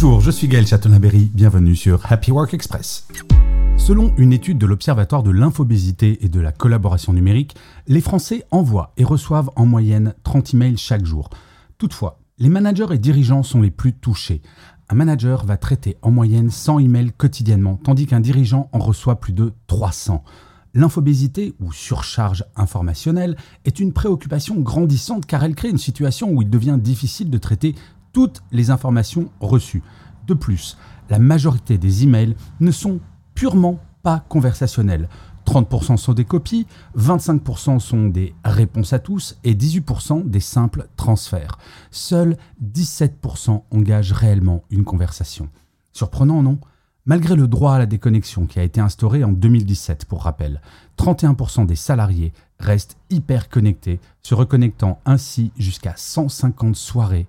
Bonjour, je suis Gaël Chatonaberry, bienvenue sur Happy Work Express. Selon une étude de l'Observatoire de l'infobésité et de la collaboration numérique, les Français envoient et reçoivent en moyenne 30 emails chaque jour. Toutefois, les managers et dirigeants sont les plus touchés. Un manager va traiter en moyenne 100 emails quotidiennement, tandis qu'un dirigeant en reçoit plus de 300. L'infobésité, ou surcharge informationnelle, est une préoccupation grandissante car elle crée une situation où il devient difficile de traiter toutes les informations reçues. De plus, la majorité des emails ne sont purement pas conversationnels. 30% sont des copies, 25% sont des réponses à tous et 18% des simples transferts. Seuls 17% engagent réellement une conversation. Surprenant, non? Malgré le droit à la déconnexion qui a été instauré en 2017 pour rappel, 31% des salariés restent hyper connectés, se reconnectant ainsi jusqu'à 150 soirées